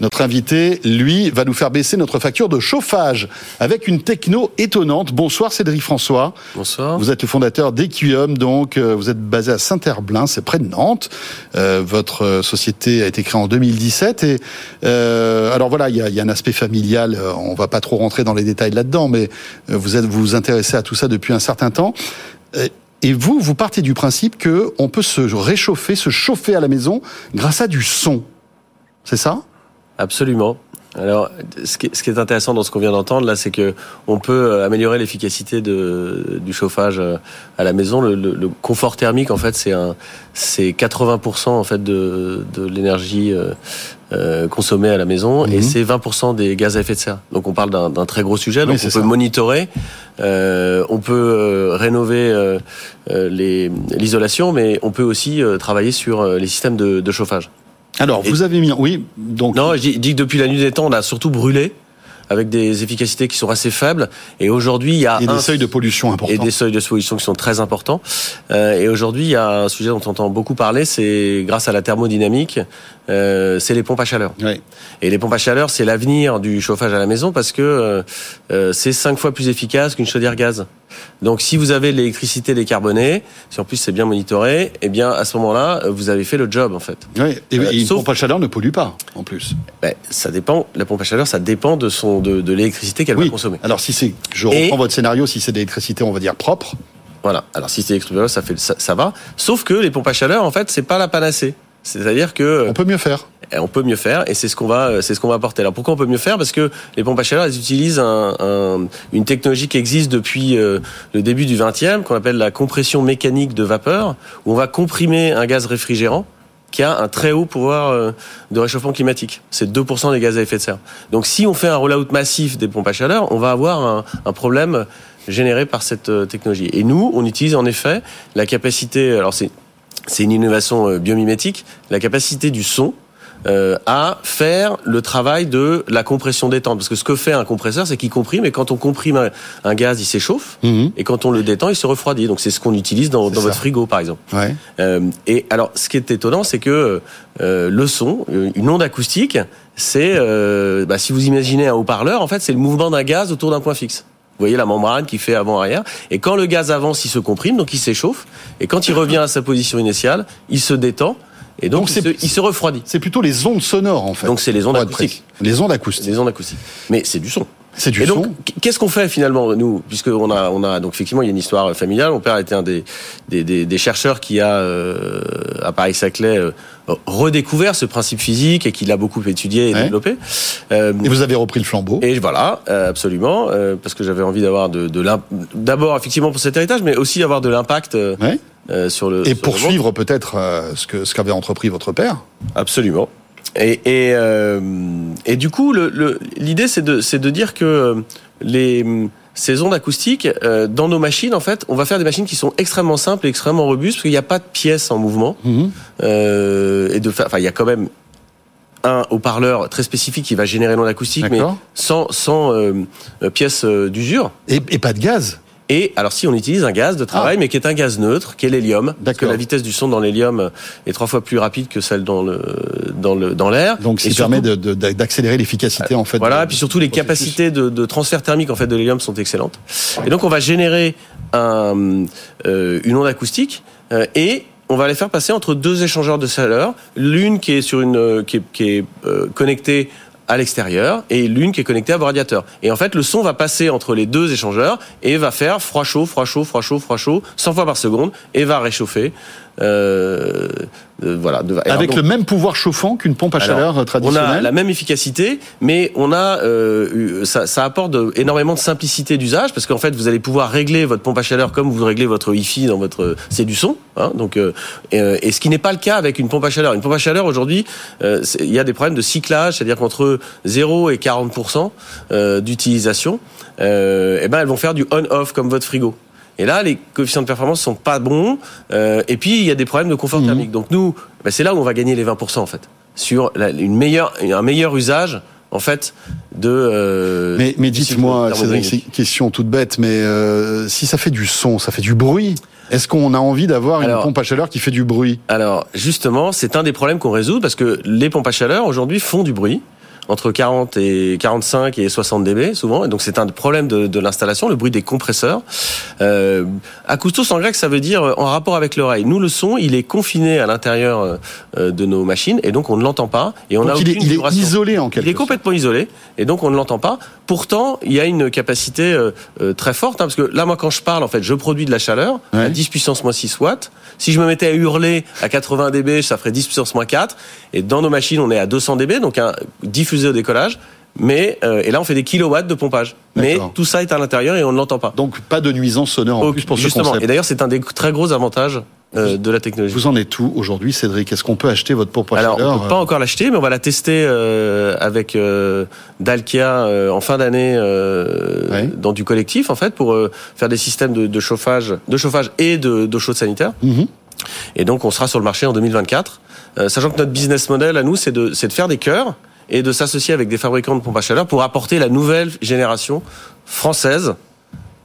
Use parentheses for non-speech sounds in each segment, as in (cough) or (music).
Notre invité, lui, va nous faire baisser notre facture de chauffage avec une techno étonnante. Bonsoir Cédric François. Bonsoir. Vous êtes le fondateur d'Equium, donc euh, vous êtes basé à Saint-Herblain, c'est près de Nantes. Euh, votre euh, société a été créée en 2017 et euh, alors voilà, il y a, y a, un aspect familial. euh, On va pas trop rentrer dans les détails là-dedans, mais vous êtes vous vous intéressez à tout ça depuis un certain temps. Et vous, vous partez du principe que on peut se réchauffer, se chauffer à la maison grâce à du son. C'est ça? Absolument. Alors, ce qui, est, intéressant dans ce qu'on vient d'entendre là, c'est que on peut euh, améliorer l'efficacité de, du chauffage euh, à la maison. Le, le, le confort thermique, en fait, c'est un, c'est 80% en fait de, de l'énergie euh, consommée à la maison Mhm. et c'est 20% des gaz à effet de serre. Donc, on parle d'un, très gros sujet. Donc, on peut ça. monitorer, euh, on peut euh, rénover l'isolation, mais on peut aussi travailler sur les systèmes de, de chauffage. Alors, Et- vous avez mis, oui, donc. Non, je dis, je dis que depuis la nuit des temps, on a surtout brûlé avec des efficacités qui sont assez faibles. Et aujourd'hui, il y a un des seuils de pollution et importants. des seuils de pollution qui sont très importants. Euh, et aujourd'hui, il y a un sujet dont on entend beaucoup parler, c'est grâce à la thermodynamique, euh, c'est les pompes à chaleur. Oui. Et les pompes à chaleur, c'est l'avenir du chauffage à la maison parce que euh, euh, c'est cinq fois plus efficace qu'une chaudière gaz. Donc, si vous avez de l'électricité décarbonée, si en plus c'est bien monitoré, eh bien à ce moment-là, euh, vous avez fait le job en fait. Oui. Et, Euh, et une sauf- pompe à chaleur ne pollue pas, en plus. Ben, ça dépend. La pompe à chaleur, ça dépend de son de, de l'électricité qu'elle Oui. va consommer. Alors, si c'est, je Et- reprends votre scénario, si c'est de l'électricité, on va dire propre. Voilà. Alors si c'est extérieur, ça fait ça, ça va. Sauf que les pompes à chaleur, en fait, c'est pas la panacée. C'est-à-dire que On peut mieux faire. eh, on peut mieux faire et c'est ce qu'on va c'est ce qu'on va apporter. Alors pourquoi on peut mieux faire? Parce que les pompes à chaleur, elles utilisent un, un- une technologie qui existe depuis euh, le début du 20e, qu'on appelle la compression mécanique de vapeur, où on va comprimer un gaz réfrigérant qui a un très haut pouvoir euh, de réchauffement climatique. C'est 2% des gaz à effet de serre. Donc si on fait un rollout massif des pompes à chaleur, on va avoir un, un problème généré par cette euh, technologie. Et nous, on utilise en effet la capacité, alors c'est c'est une innovation euh, biomimétique, la capacité du son euh, à faire le travail de la compression détente. Parce que ce que fait un compresseur, c'est qu'il comprime, et quand on comprime un, un gaz, il s'échauffe, Mhm. et quand on le détend, il se refroidit. Donc c'est ce qu'on utilise dans, votre frigo, par exemple. Ouais. Euh, et alors, ce qui est étonnant, c'est que euh, le son, euh, une onde acoustique, c'est, euh, bah, si vous imaginez un haut-parleur, en fait, c'est le mouvement d'un gaz autour d'un point fixe. Vous voyez la membrane qui fait avant-arrière. Et quand le gaz avance, il se comprime, donc il s'échauffe. Et quand il (laughs) revient à sa position initiale, il se détend. Et donc, Donc, il, se, il se refroidit. C'est plutôt les ondes sonores, en fait. Donc, c'est les ondes acoustiques. Les ondes acoustiques. Des ondes acoustiques. Mais c'est du son. C'est du et donc, qu'est-ce qu'on fait finalement nous, puisque on a, on a donc effectivement il y a une histoire familiale. Mon père était un des des, des, des chercheurs qui a euh, à Paris-Saclay euh, redécouvert ce principe physique et qui l'a beaucoup étudié et Ouais. développé. Euh, Et vous avez repris le flambeau. et voilà, euh, absolument, euh, parce que j'avais envie d'avoir de, de d'abord effectivement pour cet héritage, mais aussi avoir de l'impact euh, Ouais. euh, sur le Et sur le monde. poursuivre peut-être euh, ce que ce qu'avait entrepris votre père. Absolument. Et, et, euh, et du coup, le- le- l'idée, c'est de, c'est de dire que euh, les, ces ondes acoustiques, euh, dans nos machines, en fait, on va faire des machines qui sont extrêmement simples et extrêmement robustes, parce qu'il n'y a pas de pièces en mouvement. Mhm. Euh, et de faire, enfin, il y a quand même un haut-parleur très spécifique qui va générer l'onde acoustique, mais sans, sans euh, euh, pièces euh, d'usure. Et, et pas de gaz. Et alors si on utilise un gaz de travail, mais qui est un gaz neutre, qui est l'hélium, parce que Ah. La vitesse du son dans l'hélium est trois fois plus rapide que celle dans le dans le dans l'air. Donc, surtout- permet de- de- d'accélérer l'efficacité, en fait. voilà, de- et puis surtout les processus. capacités de, de transfert thermique en fait de l'hélium sont excellentes. Et donc on va générer un, euh, une onde acoustique euh, et on va les faire passer entre deux échangeurs de chaleur, l'une qui est sur une euh, qui est, qui est euh, connectée à l'extérieur et l'une qui est connectée à vos radiateurs. Et en fait, le son va passer entre les deux échangeurs et va faire froid chaud, froid chaud, froid chaud, froid chaud, 100 fois par seconde et va réchauffer. Euh, euh, voilà. de- Avec donc- le même pouvoir chauffant qu'une pompe à alors, chaleur euh, on a traditionnelle. la même efficacité, mais on a euh, eu- ça, ça apporte énormément de simplicité d'usage parce qu'en fait vous allez pouvoir régler votre pompe à chaleur comme vous réglez votre Wi-Fi dans votre c'est du son, hein, donc euh, et, et ce qui n'est pas le cas avec une pompe à chaleur. Une pompe à chaleur aujourd'hui, il y a des problèmes de cyclage, c'est-à-dire qu'entre 0 et 40% euh, d'utilisation, euh, eh ben elles vont faire du on-off comme votre frigo. Et là, les coefficients de performance sont pas bons. euh, et puis, il y a des problèmes de confort Mhm. thermique. Donc nous, ben, c'est là où on va gagner les 20% en fait, sur la- une meilleure, un meilleur usage en fait de. euh, Mais, mais dites-moi, Cédric, c'est une question toute bête, mais euh, si ça fait du son, ça fait du bruit, est-ce qu'on a envie d'avoir une pompe à chaleur qui fait du bruit? Alors justement, c'est un des problèmes qu'on résout parce que les pompes à chaleur aujourd'hui font du bruit. Entre 40 et 45 et 60 dB souvent. Et donc c'est un problème de, de l'installation, le bruit des compresseurs. Euh, acoustos en grec, ça veut dire en rapport avec l'oreille. Nous, le son, il est confiné à l'intérieur euh, de nos machines et donc on ne l'entend pas. Et on Donc a il est, il est isolé en quelque Il est complètement isolé et donc on ne l'entend pas. Pourtant, il y a une capacité euh, euh, très forte hein, parce que là, moi, quand je parle, en fait, je produis de la chaleur Ouais. à 10 puissance moins 6 watts. Si je me mettais à hurler à 80 dB, ça ferait 10 puissance moins 4. Et dans nos machines, on est à 200 dB, donc un diffusé au décollage. Mais euh, et là, on fait des kilowatts de pompage. Mais tout ça est à l'intérieur et on ne l'entend pas. Donc pas de nuisance sonore en plus pour ce justement. concept. Et d'ailleurs, c'est un des très gros avantages euh, de la technologie. Vous en êtes où aujourd'hui, Cédric? Est-ce qu'on peut acheter votre à Alors, on peut pas encore l'acheter, mais on va la tester euh, avec euh, Dalkia euh, en fin d'année euh, Ouais. dans du collectif, en fait, pour euh, faire des systèmes de, de chauffage, de chauffage et de d'eau chaude sanitaire. Mhm. Et donc, on sera sur le marché en 2024, euh, sachant que notre business model à nous, c'est de c'est de faire des cœurs et de s'associer avec des fabricants de pompes à chaleur pour apporter la nouvelle génération française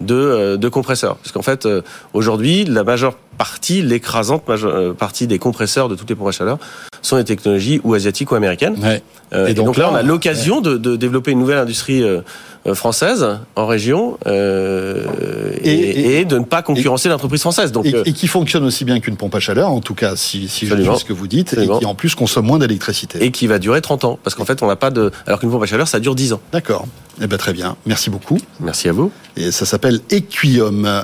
de, euh, de compresseurs. Parce qu'en fait, euh, aujourd'hui, la majeure partie, l'écrasante euh, partie des compresseurs de toutes les pompes à chaleur sont des technologies ou asiatiques ou américaines. Ouais. Euh, Et et, donc donc, là, on a l'occasion de, de développer une nouvelle industrie euh, française en région euh, et, Et- et de ne pas concurrencer l'entreprise française. Donc, Et, qui fonctionne aussi bien qu'une pompe à chaleur, en tout cas, si, si je ce que vous dites, Absolument. et qui en plus consomme moins d'électricité. et qui va durer 30 ans. Parce qu'en fait, on n'a pas de. Alors qu'une pompe à chaleur, ça dure 10 ans. D'accord. Eh ben très bien. Merci beaucoup. Merci à vous. Et ça s'appelle Equium.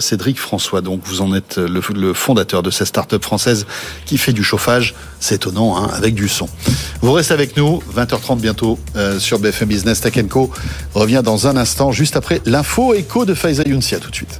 Cédric François, donc vous en êtes le, le fondateur de cette start-up française qui fait du chauffage. C'est étonnant, hein, avec du son. Vous restez avec nous, 20h30 bientôt euh, sur BFM Business Tech Co. revient dans un instant, juste après l'info écho de Faiza Younsi. Tout de suite.